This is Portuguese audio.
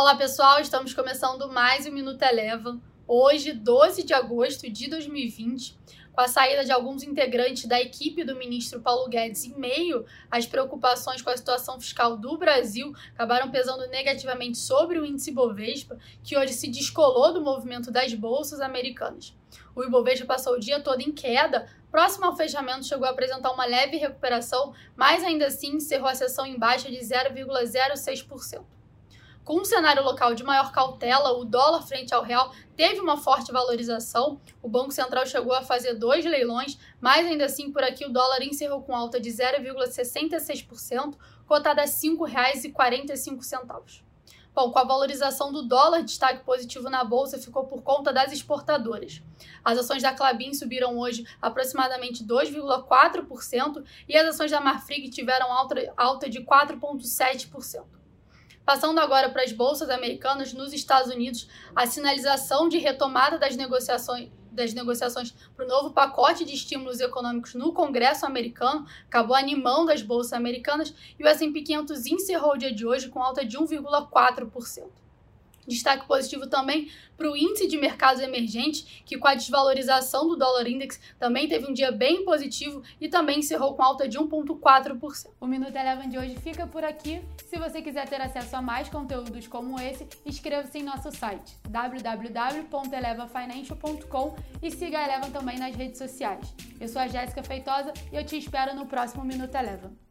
Olá pessoal, estamos começando mais um Minuto Eleva. Hoje, 12 de agosto de 2020, com a saída de alguns integrantes da equipe do ministro Paulo Guedes em meio às preocupações com a situação fiscal do Brasil, acabaram pesando negativamente sobre o índice Bovespa, que hoje se descolou do movimento das bolsas americanas. O Ibovespa passou o dia todo em queda, próximo ao fechamento chegou a apresentar uma leve recuperação, mas ainda assim encerrou a sessão em baixa de 0,06%. Com um cenário local de maior cautela, o dólar frente ao real teve uma forte valorização. O Banco Central chegou a fazer dois leilões, mas ainda assim por aqui o dólar encerrou com alta de 0,66%, cotada a R$ 5,45. Bom, com a valorização do dólar, destaque positivo na bolsa ficou por conta das exportadoras. As ações da Clabin subiram hoje aproximadamente 2,4% e as ações da Marfrig tiveram alta, alta de 4,7%. Passando agora para as bolsas americanas, nos Estados Unidos, a sinalização de retomada das negociações das negociações para o novo pacote de estímulos econômicos no Congresso americano acabou animando as bolsas americanas e o S&P 500 encerrou o dia de hoje com alta de 1,4%. Destaque positivo também para o índice de mercados emergentes, que com a desvalorização do dólar index também teve um dia bem positivo e também encerrou com alta de 1,4%. O Minuto Eleven de hoje fica por aqui. Se você quiser ter acesso a mais conteúdos como esse, inscreva-se em nosso site www.elevafinancial.com e siga a Eleven também nas redes sociais. Eu sou a Jéssica Feitosa e eu te espero no próximo Minuto Eleven.